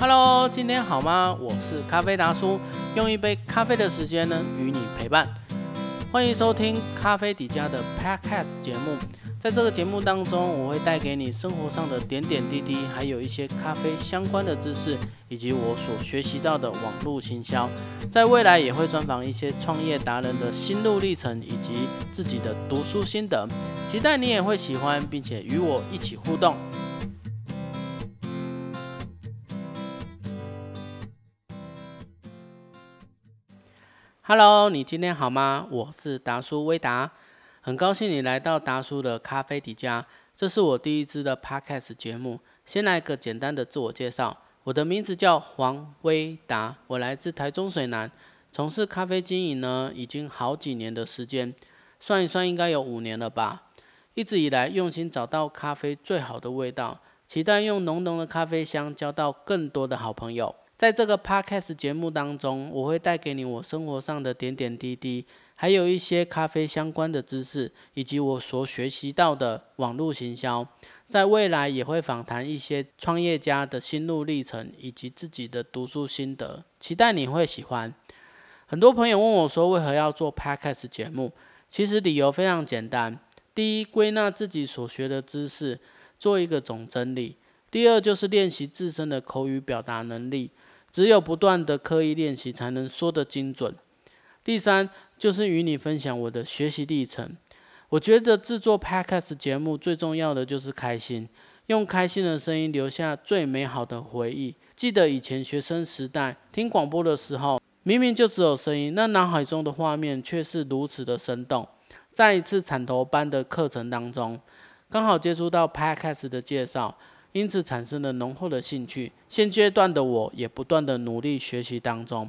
Hello，今天好吗？我是咖啡达叔，用一杯咖啡的时间呢，与你陪伴。欢迎收听咖啡底家的 Podcast 节目。在这个节目当中，我会带给你生活上的点点滴滴，还有一些咖啡相关的知识，以及我所学习到的网络行销。在未来也会专访一些创业达人的心路历程，以及自己的读书心得。期待你也会喜欢，并且与我一起互动。Hello，你今天好吗？我是达叔威达。很高兴你来到达叔的咖啡底家，这是我第一支的 podcast 节目。先来个简单的自我介绍，我的名字叫黄威达，我来自台中水南，从事咖啡经营呢已经好几年的时间，算一算应该有五年了吧。一直以来用心找到咖啡最好的味道，期待用浓浓的咖啡香交到更多的好朋友。在这个 podcast 节目当中，我会带给你我生活上的点点滴滴。还有一些咖啡相关的知识，以及我所学习到的网络行销，在未来也会访谈一些创业家的心路历程，以及自己的读书心得，期待你会喜欢。很多朋友问我说，为何要做 podcast 节目？其实理由非常简单：第一，归纳自己所学的知识，做一个总整理；第二，就是练习自身的口语表达能力。只有不断的刻意练习，才能说得精准。第三。就是与你分享我的学习历程。我觉得制作 Podcast 节目最重要的就是开心，用开心的声音留下最美好的回忆。记得以前学生时代听广播的时候，明明就只有声音，那脑海中的画面却是如此的生动。在一次产头班的课程当中，刚好接触到 Podcast 的介绍，因此产生了浓厚的兴趣。现阶段的我也不断的努力学习当中。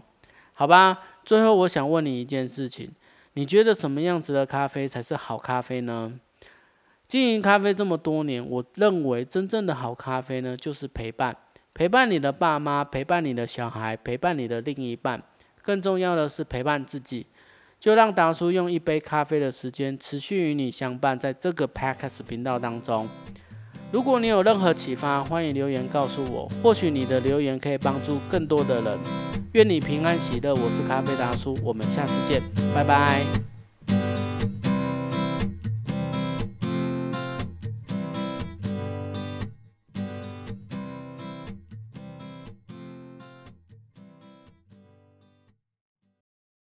好吧，最后我想问你一件事情：你觉得什么样子的咖啡才是好咖啡呢？经营咖啡这么多年，我认为真正的好咖啡呢，就是陪伴，陪伴你的爸妈，陪伴你的小孩，陪伴你的另一半，更重要的是陪伴自己。就让达叔用一杯咖啡的时间，持续与你相伴，在这个 Podcast 频道当中。如果你有任何启发，欢迎留言告诉我。或许你的留言可以帮助更多的人。愿你平安喜乐。我是咖啡大叔，我们下次见，拜拜。